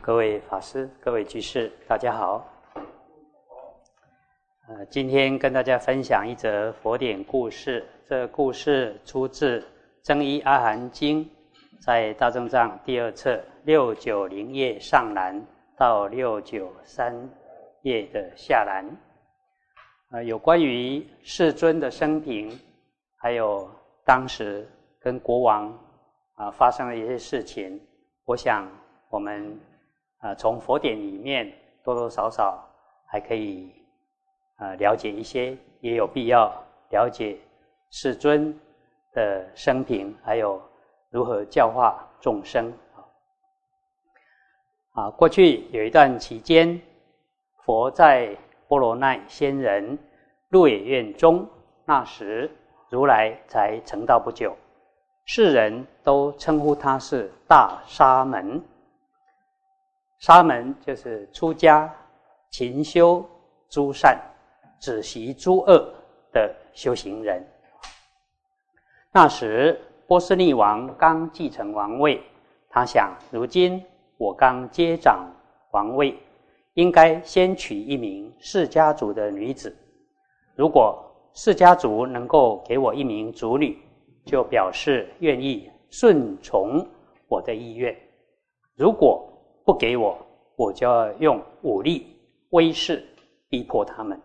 各位法师、各位居士，大家好。呃，今天跟大家分享一则佛典故事。这故事出自《增一阿含经》，在大正藏第二册六九零页上栏到六九三页的下栏。呃，有关于世尊的生平，还有当时跟国王啊发生的一些事情，我想我们。啊，从佛典里面多多少少还可以啊了解一些，也有必要了解世尊的生平，还有如何教化众生啊。过去有一段期间，佛在波罗奈仙人鹿野苑中，那时如来才成道不久，世人都称呼他是大沙门。沙门就是出家、勤修诸善、止息诸恶的修行人。那时波斯匿王刚继承王位，他想：如今我刚接掌王位，应该先娶一名释家族的女子。如果释家族能够给我一名族女，就表示愿意顺从我的意愿。如果不给我，我就要用武力威势逼迫他们。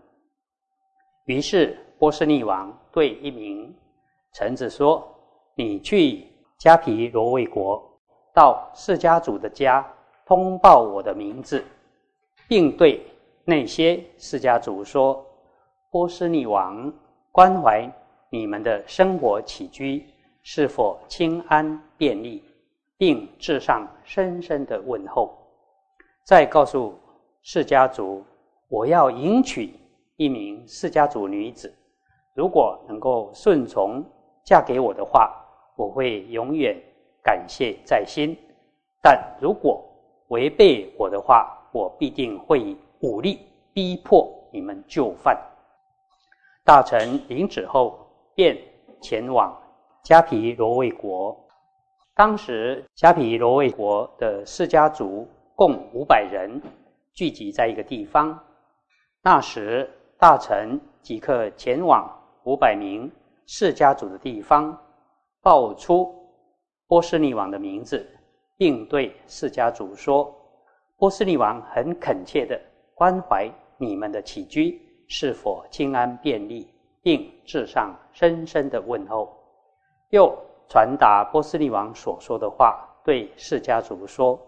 于是波斯匿王对一名臣子说：“你去迦毗罗卫国，到释迦族的家通报我的名字，并对那些释迦族说：波斯匿王关怀你们的生活起居是否清安便利。”并致上深深的问候，再告诉释家族，我要迎娶一名释家族女子，如果能够顺从嫁给我的话，我会永远感谢在心；但如果违背我的话，我必定会以武力逼迫你们就范。大臣领旨后，便前往迦毗罗卫国。当时迦毗罗卫国的释迦族共五百人聚集在一个地方。那时大臣即刻前往五百名释迦族的地方，报出波斯匿王的名字，并对释迦族说：“波斯匿王很恳切的关怀你们的起居是否清安便利，并致上深深的问候。”又。传达波斯匿王所说的话，对释迦族说：“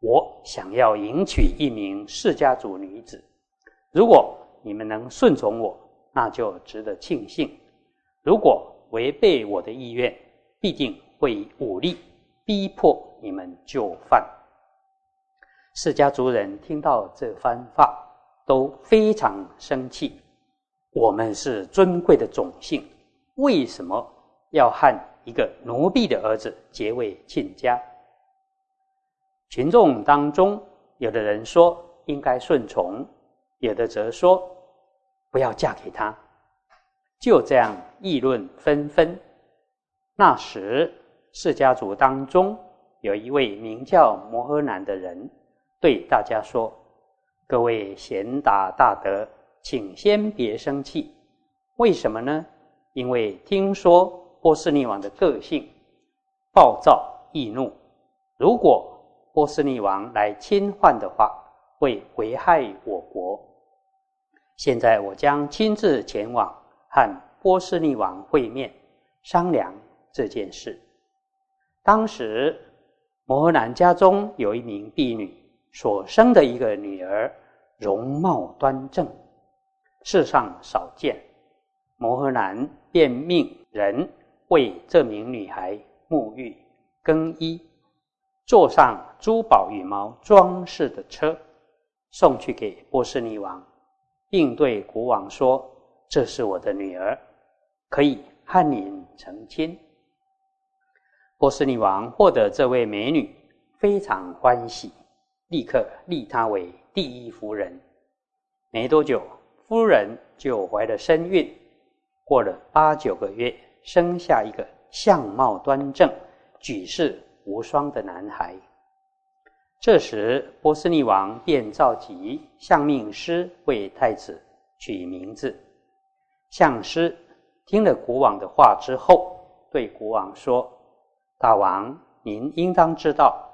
我想要迎娶一名释迦族女子，如果你们能顺从我，那就值得庆幸；如果违背我的意愿，必定会以武力逼迫你们就范。”释迦族人听到这番话，都非常生气。我们是尊贵的种姓，为什么要和？一个奴婢的儿子结为亲家，群众当中，有的人说应该顺从，有的则说不要嫁给他，就这样议论纷纷。那时，释家族当中有一位名叫摩诃南的人，对大家说：“各位贤达大德，请先别生气。为什么呢？因为听说。”波斯匿王的个性暴躁易怒，如果波斯匿王来侵犯的话，会危害我国。现在我将亲自前往和波斯匿王会面，商量这件事。当时摩诃南家中有一名婢女，所生的一个女儿，容貌端正，世上少见。摩诃南便命人。为这名女孩沐浴、更衣，坐上珠宝羽毛装饰的车，送去给波斯匿王，并对国王说：“这是我的女儿，可以和您成亲。”波斯匿王获得这位美女，非常欢喜，立刻立她为第一夫人。没多久，夫人就怀了身孕，过了八九个月。生下一个相貌端正、举世无双的男孩。这时，波斯匿王便召集相命师为太子取名字。相师听了国王的话之后，对国王说：“大王，您应当知道，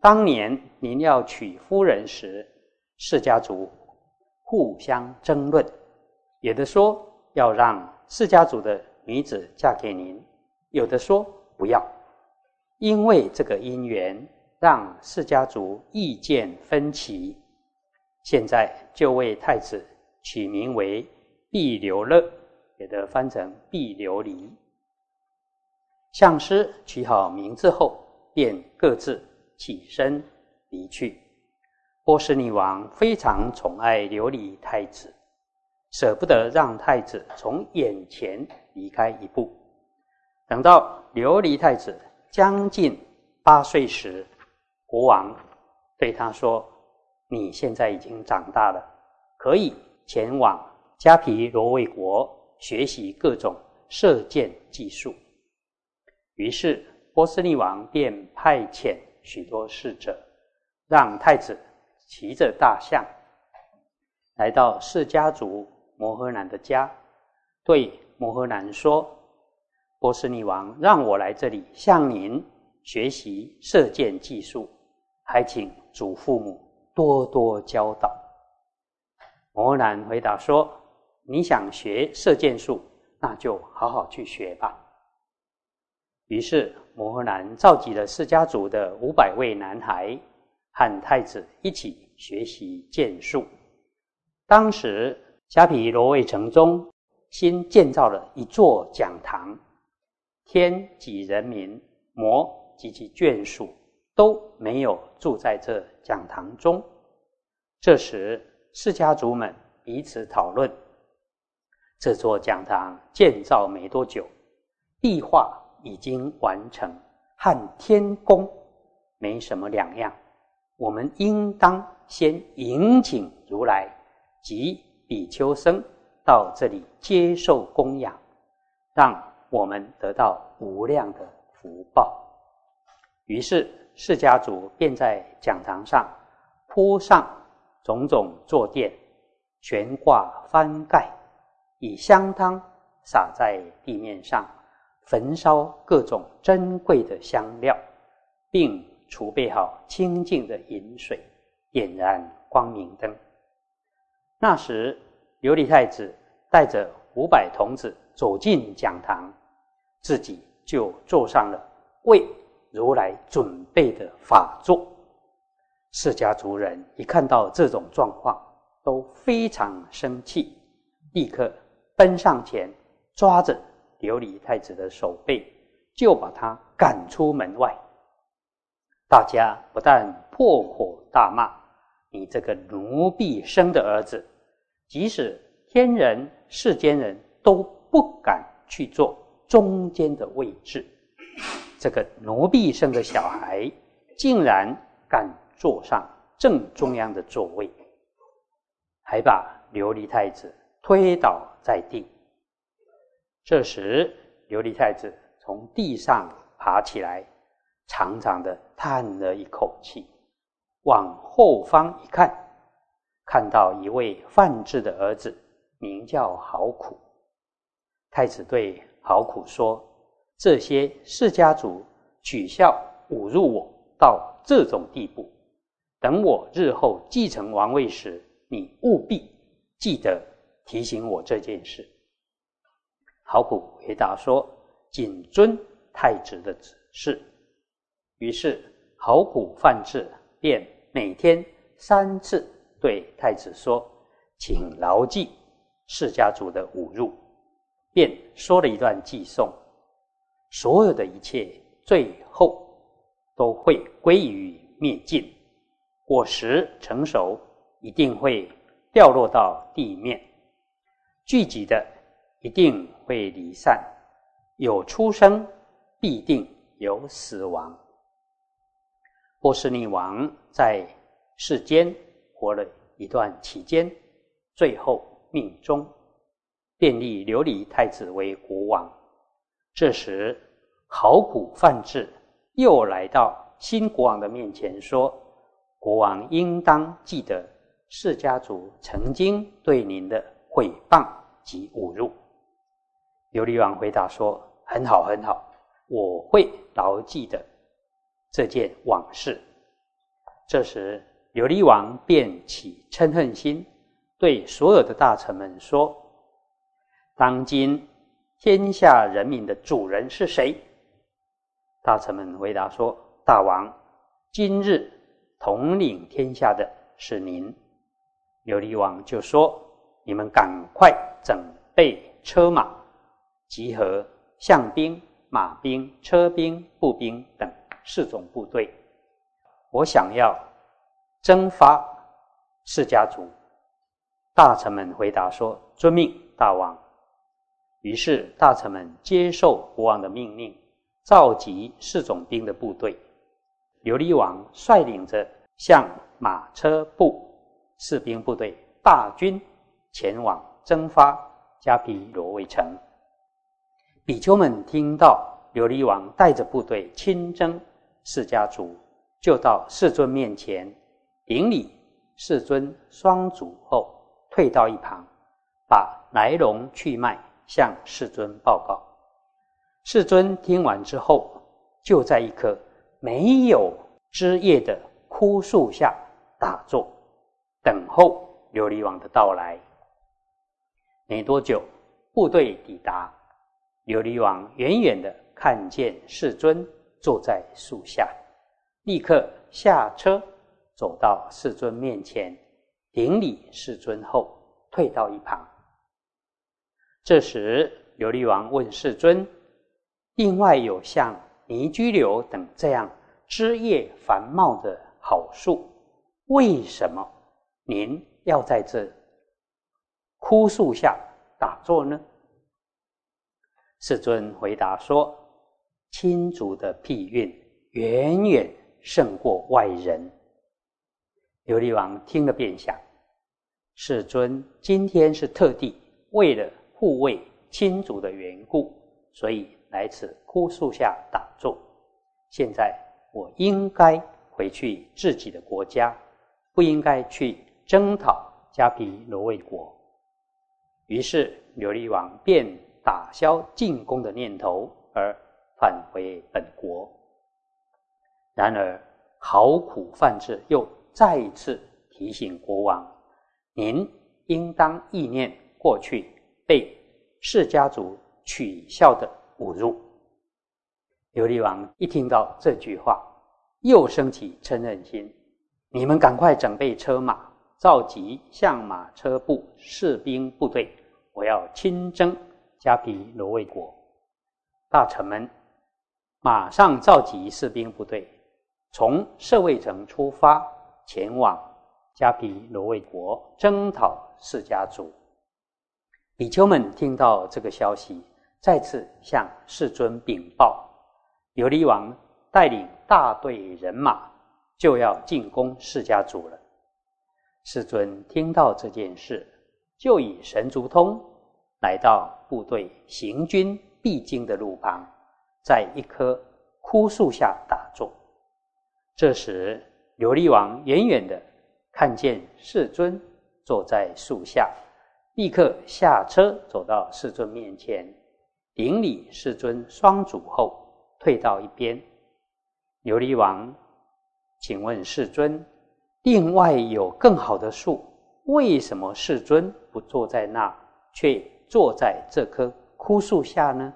当年您要娶夫人时，释家族互相争论，有的说要让释家族的女子嫁给您，有的说不要，因为这个姻缘。”让释家族意见分歧，现在就为太子取名为毕留乐，也得翻成毕留离。相师取好名字后，便各自起身离去。波斯女王非常宠爱琉璃太子，舍不得让太子从眼前离开一步。等到琉璃太子将近八岁时，国王对他说：“你现在已经长大了，可以前往加皮罗卫国学习各种射箭技术。”于是波斯匿王便派遣许多侍者，让太子骑着大象来到释家族摩诃南的家，对摩诃南说：“波斯匿王让我来这里向您学习射箭技术。”还请祖父母多多教导。摩诃南回答说：“你想学射箭术，那就好好去学吧。”于是摩诃南召集了释家族的五百位男孩，和太子一起学习剑术。当时迦毗罗卫城中新建造了一座讲堂，天及人民、魔及其眷属。都没有住在这讲堂中。这时，释家族们彼此讨论：这座讲堂建造没多久，壁画已经完成，和天宫没什么两样。我们应当先迎请如来及比丘僧到这里接受供养，让我们得到无量的福报。于是。释迦族便在讲堂上铺上种种坐垫，悬挂翻盖，以香汤洒在地面上，焚烧各种珍贵的香料，并储备好清净的饮水，点燃光明灯。那时，琉璃太子带着五百童子走进讲堂，自己就坐上了为。如来准备的法座，释迦族人一看到这种状况，都非常生气，立刻奔上前，抓着琉璃太子的手背，就把他赶出门外。大家不但破口大骂：“你这个奴婢生的儿子，即使天人世间人都不敢去做中间的位置。”这个奴婢生的小孩，竟然敢坐上正中央的座位，还把琉璃太子推倒在地。这时，琉璃太子从地上爬起来，长长的叹了一口气，往后方一看，看到一位范质的儿子，名叫好苦。太子对好苦说。这些世家族取笑侮辱我到这种地步，等我日后继承王位时，你务必记得提醒我这件事。好苦回答说：“谨遵太子的指示。”于是好苦范志便每天三次对太子说：“请牢记释家族的侮辱。”便说了一段偈颂。所有的一切，最后都会归于灭尽。果实成熟，一定会掉落到地面；聚集的，一定会离散。有出生，必定有死亡。波斯匿王在世间活了一段期间，最后命终，便立琉璃太子为国王。这时，考古范志又来到新国王的面前，说：“国王应当记得释家族曾经对您的毁谤及侮辱。”琉璃王回答说：“很好，很好，我会牢记的这件往事。”这时，琉璃王便起嗔恨心，对所有的大臣们说：“当今天下人民的主人是谁？”大臣们回答说：“大王，今日统领天下的是您。”琉璃王就说：“你们赶快准备车马，集合象兵、马兵、车兵、步兵等四种部队。”我想要征发释家族，大臣们回答说：“遵命，大王。”于是大臣们接受国王的命令，召集四种兵的部队。琉璃王率领着向马车部士兵部队大军前往征发迦毗罗卫城。比丘们听到琉璃王带着部队亲征释家族。就到世尊面前顶礼，世尊双足后退到一旁，把来龙去脉向世尊报告。世尊听完之后，就在一棵没有枝叶的枯树下打坐，等候琉璃王的到来。没多久，部队抵达，琉璃王远远的看见世尊坐在树下。立刻下车，走到世尊面前，顶礼世尊后，退到一旁。这时，琉璃王问世尊：“另外有像泥居流等这样枝叶繁茂的好树，为什么您要在这枯树下打坐呢？”世尊回答说：“亲族的庇运远远。”胜过外人。琉璃王听了便想：世尊今天是特地为了护卫亲族的缘故，所以来此枯树下打坐。现在我应该回去自己的国家，不应该去征讨迦毗罗卫国。于是琉璃王便打消进攻的念头，而返回本国。然而，好苦犯智又再一次提醒国王：“您应当意念过去被释家族取笑的侮辱。”琉璃王一听到这句话，又升起嗔恨心：“你们赶快准备车马，召集象马车部士兵部队，我要亲征迦毗罗卫国。”大臣们马上召集士兵部队。从舍卫城出发，前往迦毗罗卫国征讨释迦族。比丘们听到这个消息，再次向世尊禀报：琉璃王带领大队人马就要进攻释迦族了。世尊听到这件事，就以神足通来到部队行军必经的路旁，在一棵枯树下打坐。这时，琉璃王远远的看见世尊坐在树下，立刻下车走到世尊面前，顶礼世尊双足后，退到一边。琉璃王，请问世尊，另外有更好的树，为什么世尊不坐在那，却坐在这棵枯树下呢？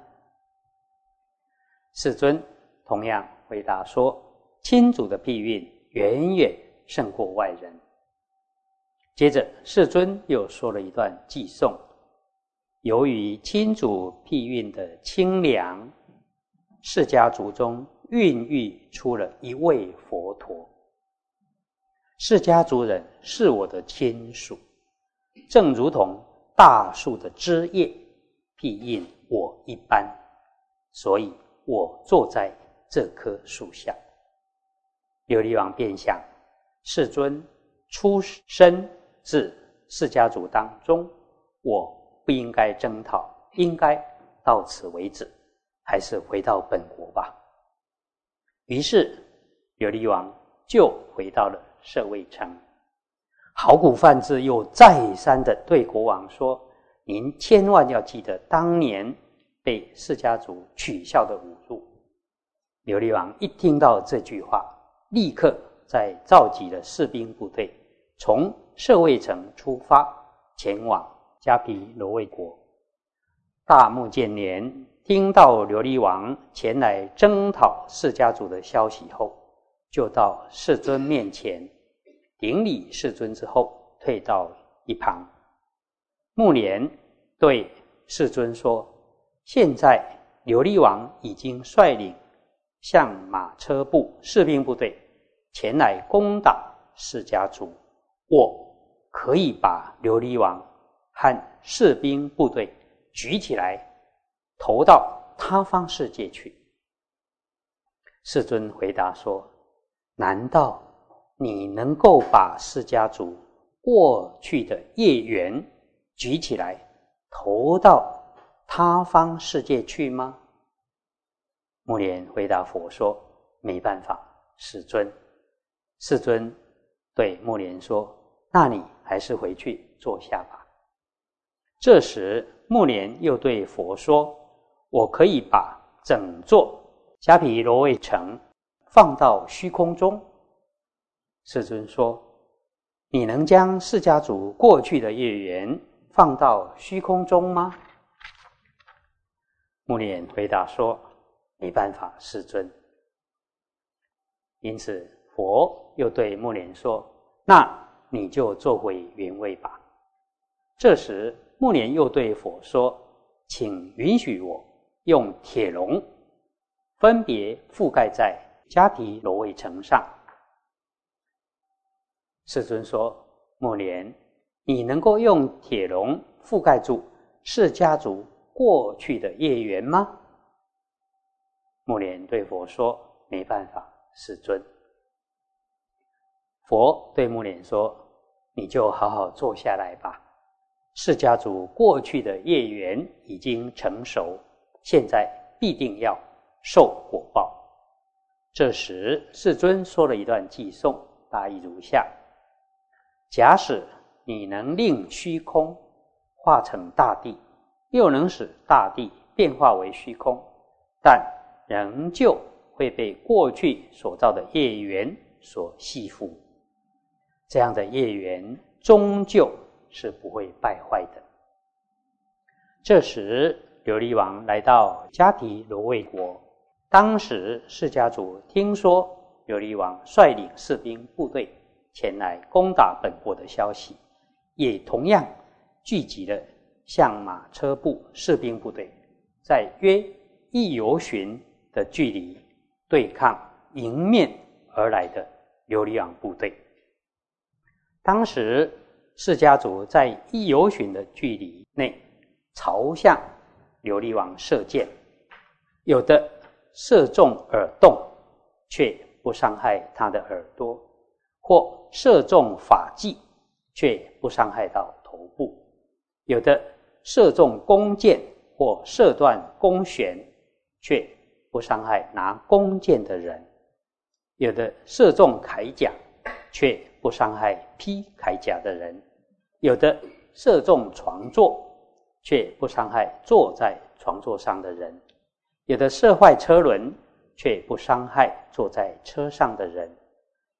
世尊同样回答说。亲祖的庇运远远胜过外人。接着，世尊又说了一段偈颂：由于亲祖庇运的清凉，释家族中孕育出了一位佛陀。释家族人是我的亲属，正如同大树的枝叶庇荫我一般，所以我坐在这棵树下。琉璃王便想：世尊出身自释家族当中，我不应该征讨，应该到此为止，还是回到本国吧。于是，琉璃王就回到了舍卫城。好古范志又再三的对国王说：“您千万要记得当年被释家族取笑的侮辱。”琉璃王一听到这句话，立刻在召集了士兵部队，从舍卫城出发，前往迦毗罗卫国。大木建年听到琉璃王前来征讨释家族的消息后，就到世尊面前。顶礼世尊之后，退到一旁。木莲对世尊说：“现在琉璃王已经率领向马车部士兵部队前来攻打释迦族，我可以把琉璃王和士兵部队举起来，投到他方世界去。”世尊回答说：“难道？”你能够把释迦族过去的业缘举起来，投到他方世界去吗？木莲回答佛说：“没办法，世尊。”世尊对木莲说：“那你还是回去坐下吧。”这时，木莲又对佛说：“我可以把整座迦毗罗卫城放到虚空中。”世尊说：“你能将释迦族过去的业缘放到虚空中吗？”木莲回答说：“没办法，世尊。”因此，佛又对木莲说：“那你就做回原位吧。”这时，木莲又对佛说：“请允许我用铁笼分别覆盖在迦毗罗卫城上。”世尊说：“木莲，你能够用铁笼覆盖住释迦族过去的业缘吗？”木莲对佛说：“没办法，世尊。”佛对木莲说：“你就好好坐下来吧。释迦族过去的业缘已经成熟，现在必定要受果报。”这时，世尊说了一段偈颂，大意如下。假使你能令虚空化成大地，又能使大地变化为虚空，但仍旧会被过去所造的业缘所吸附。这样的业缘终究是不会败坏的。这时，琉璃王来到迦毗罗卫国，当时释迦族听说琉璃王率领士兵部队。前来攻打本国的消息，也同样聚集了象马车部士兵部队，在约一游巡的距离对抗迎面而来的琉璃王部队。当时释迦族在一游巡的距离内朝向琉璃王射箭，有的射中耳洞，却不伤害他的耳朵。或射中发髻，却不伤害到头部；有的射中弓箭或射断弓弦，却不伤害拿弓箭的人；有的射中铠甲，却不伤害披铠甲的人；有的射中床座，却不伤害坐在床座上的人；有的射坏车轮，却不伤害坐在车上的人。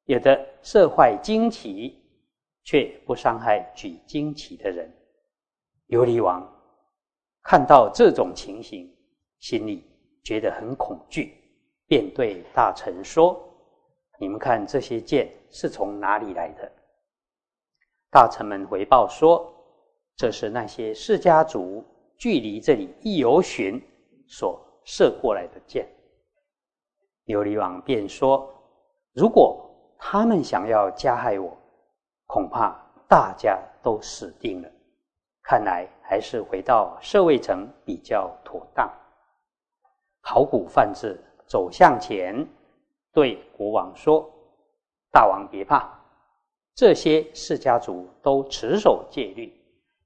有的射坏旌旗，却不伤害举旌旗的人。琉璃王看到这种情形，心里觉得很恐惧，便对大臣说：“你们看这些箭是从哪里来的？”大臣们回报说：“这是那些释迦族距离这里一游巡所射过来的箭。”琉璃王便说：“如果……”他们想要加害我，恐怕大家都死定了。看来还是回到舍卫城比较妥当。考古范志走向前，对国王说：“大王别怕，这些释迦族都持守戒律，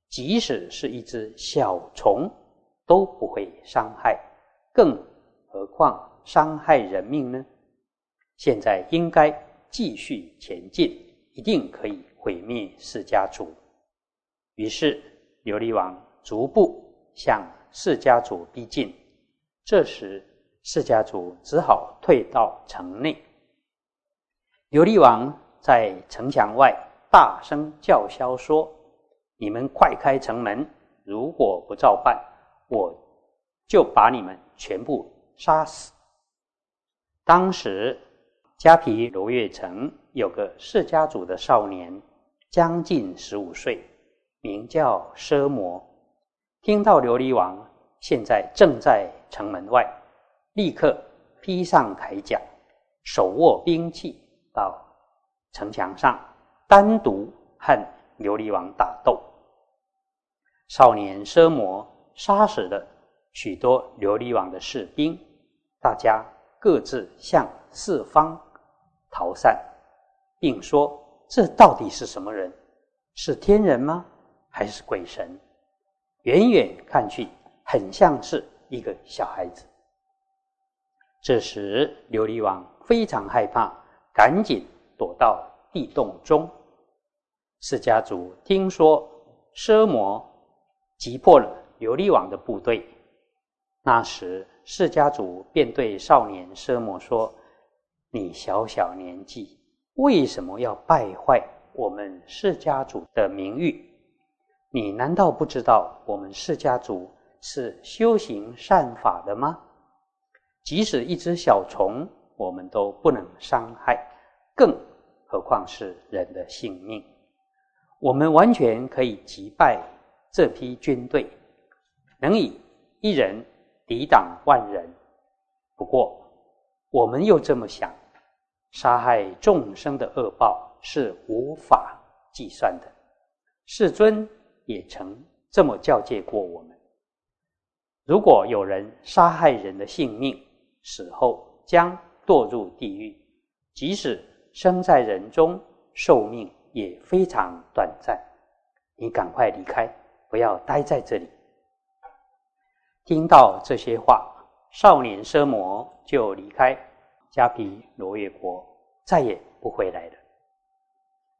即使是一只小虫都不会伤害，更何况伤害人命呢？现在应该。”继续前进，一定可以毁灭释家族。于是琉璃王逐步向释家族逼近。这时，释迦族只好退到城内。琉璃王在城墙外大声叫嚣说：“你们快开城门！如果不照办，我就把你们全部杀死。”当时，迦毗罗月城有个释迦族的少年，将近十五岁，名叫奢摩。听到琉璃王现在正在城门外，立刻披上铠甲，手握兵器，到城墙上单独和琉璃王打斗。少年奢摩杀死了许多琉璃王的士兵，大家各自向四方逃散，并说：“这到底是什么人？是天人吗？还是鬼神？远远看去，很像是一个小孩子。”这时，琉璃王非常害怕，赶紧躲到地洞中。释迦族听说奢摩击破了琉璃王的部队，那时释迦族便对少年奢摩说：“你小小年纪，为什么要败坏我们释迦族的名誉？你难道不知道我们释迦族是修行善法的吗？”即使一只小虫，我们都不能伤害，更何况是人的性命？我们完全可以击败这批军队，能以一人抵挡万人。不过，我们又这么想：杀害众生的恶报是无法计算的。世尊也曾这么教诫过我们：如果有人杀害人的性命，死后将堕入地狱，即使生在人中，寿命也非常短暂。你赶快离开，不要待在这里。听到这些话，少年奢摩就离开迦毗罗月国，再也不回来了。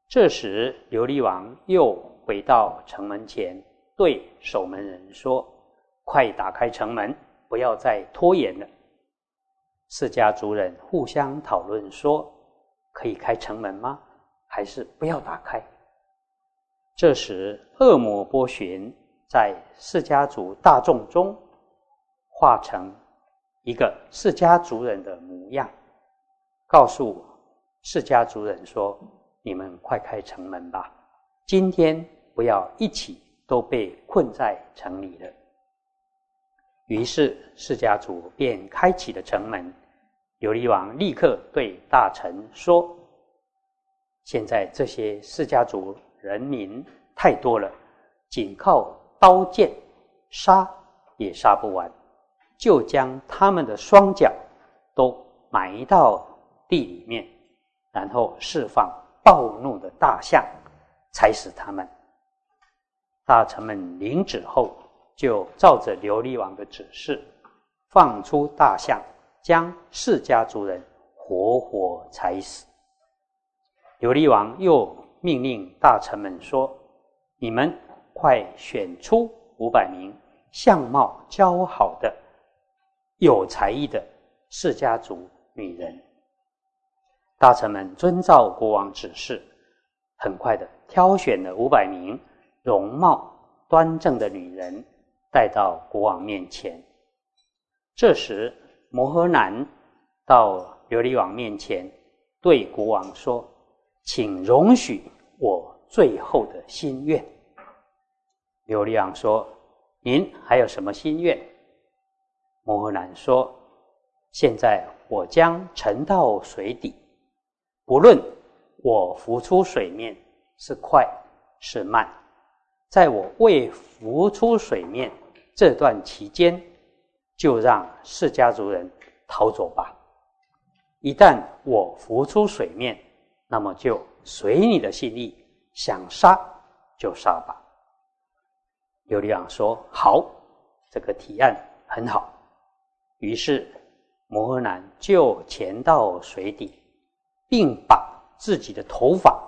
这时，琉璃王又回到城门前，对守门人说：“快打开城门，不要再拖延了。”释家族人互相讨论说：“可以开城门吗？还是不要打开？”这时，恶魔波旬在释家族大众中化成一个释家族人的模样，告诉释家族人说：“你们快开城门吧！今天不要一起都被困在城里了。”于是，释家族便开启了城门。琉璃王立刻对大臣说：“现在这些释家族人民太多了，仅靠刀剑杀也杀不完，就将他们的双脚都埋到地里面，然后释放暴怒的大象，踩死他们。”大臣们领旨后，就照着琉璃王的指示，放出大象。将释家族人活活踩死。琉璃王又命令大臣们说：“你们快选出五百名相貌姣好的、有才艺的释家族女人。”大臣们遵照国王指示，很快的挑选了五百名容貌端正的女人，带到国王面前。这时，摩诃男到琉璃王面前，对国王说：“请容许我最后的心愿。”琉璃王说：“您还有什么心愿？”摩诃男说：“现在我将沉到水底，不论我浮出水面是快是慢，在我未浮出水面这段期间。”就让释迦族人逃走吧。一旦我浮出水面，那么就随你的心意，想杀就杀吧。琉璃王说：“好，这个提案很好。”于是摩诃男就潜到水底，并把自己的头发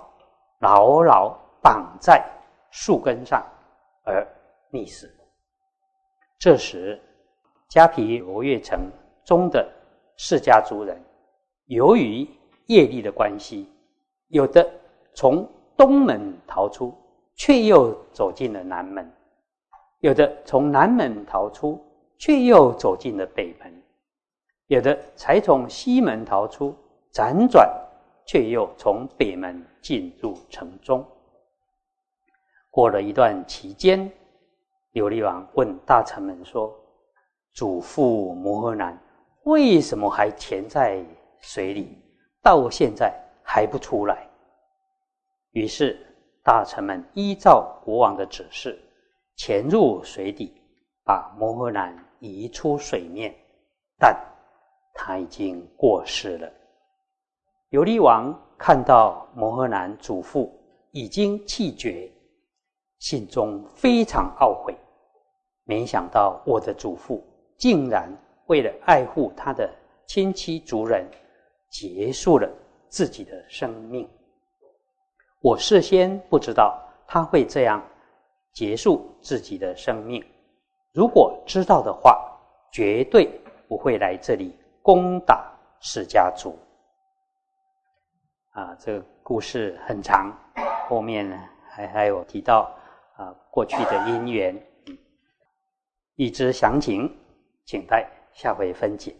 牢牢绑在树根上而溺死。这时，迦毗罗卫城中的释迦族人，由于业力的关系，有的从东门逃出，却又走进了南门；有的从南门逃出，却又走进了北门；有的才从西门逃出，辗转却又从北门进入城中。过了一段期间，琉璃王问大臣们说：“祖父摩诃南为什么还潜在水里，到现在还不出来？”于是大臣们依照国王的指示，潜入水底，把摩诃南移出水面，但他已经过世了。琉璃王看到摩诃南祖父已经气绝，心中非常懊悔。没想到我的祖父竟然为了爱护他的亲戚族人，结束了自己的生命。我事先不知道他会这样结束自己的生命，如果知道的话，绝对不会来这里攻打释家族。啊，这个故事很长，后面呢还还有提到啊过去的因缘，欲知详情，请待下回分解。